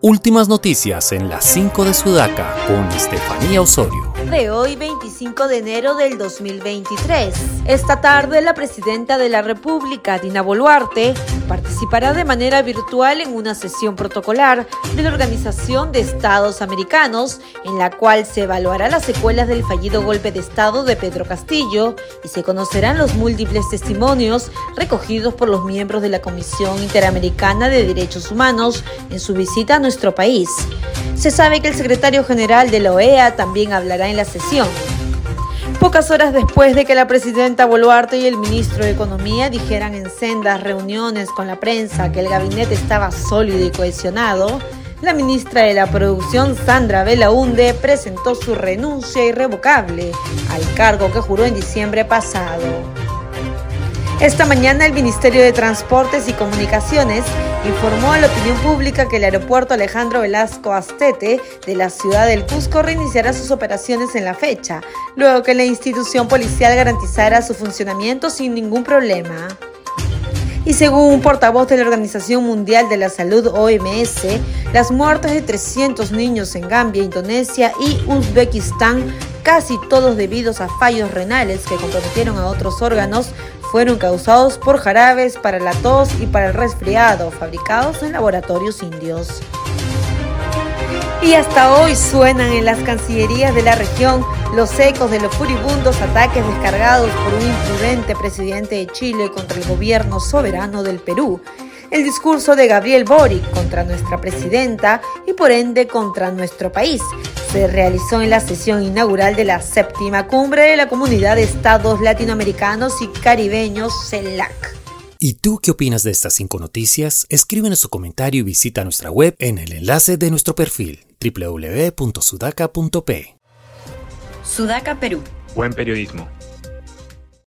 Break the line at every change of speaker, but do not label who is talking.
Últimas noticias en las 5 de Sudaca con Estefanía Osorio.
De hoy 25 de enero del 2023. Esta tarde la presidenta de la República, Dina Boluarte, participará de manera virtual en una sesión protocolar de la Organización de Estados Americanos, en la cual se evaluará las secuelas del fallido golpe de Estado de Pedro Castillo y se conocerán los múltiples testimonios recogidos por los miembros de la Comisión Interamericana de Derechos Humanos en su visita a nuestro país. Se sabe que el secretario general de la OEA también hablará en la sesión. Pocas horas después de que la presidenta Boluarte y el ministro de Economía dijeran en sendas reuniones con la prensa que el gabinete estaba sólido y cohesionado, la ministra de la Producción, Sandra Belaunde, presentó su renuncia irrevocable al cargo que juró en diciembre pasado. Esta mañana el Ministerio de Transportes y Comunicaciones informó a la opinión pública que el aeropuerto Alejandro Velasco Astete de la ciudad del Cusco reiniciará sus operaciones en la fecha, luego que la institución policial garantizara su funcionamiento sin ningún problema. Y según un portavoz de la Organización Mundial de la Salud OMS, las muertes de 300 niños en Gambia, Indonesia y Uzbekistán, casi todos debidos a fallos renales que comprometieron a otros órganos, fueron causados por jarabes para la tos y para el resfriado fabricados en laboratorios indios. Y hasta hoy suenan en las cancillerías de la región los ecos de los furibundos ataques descargados por un imprudente presidente de Chile contra el gobierno soberano del Perú, el discurso de Gabriel Boric contra nuestra presidenta y por ende contra nuestro país. Se realizó en la sesión inaugural de la séptima cumbre de la Comunidad de Estados Latinoamericanos y Caribeños CELAC.
¿Y tú qué opinas de estas cinco noticias? Escríbenos su comentario y visita nuestra web en el enlace de nuestro perfil www.sudaca.p.
Sudaca Perú.
Buen periodismo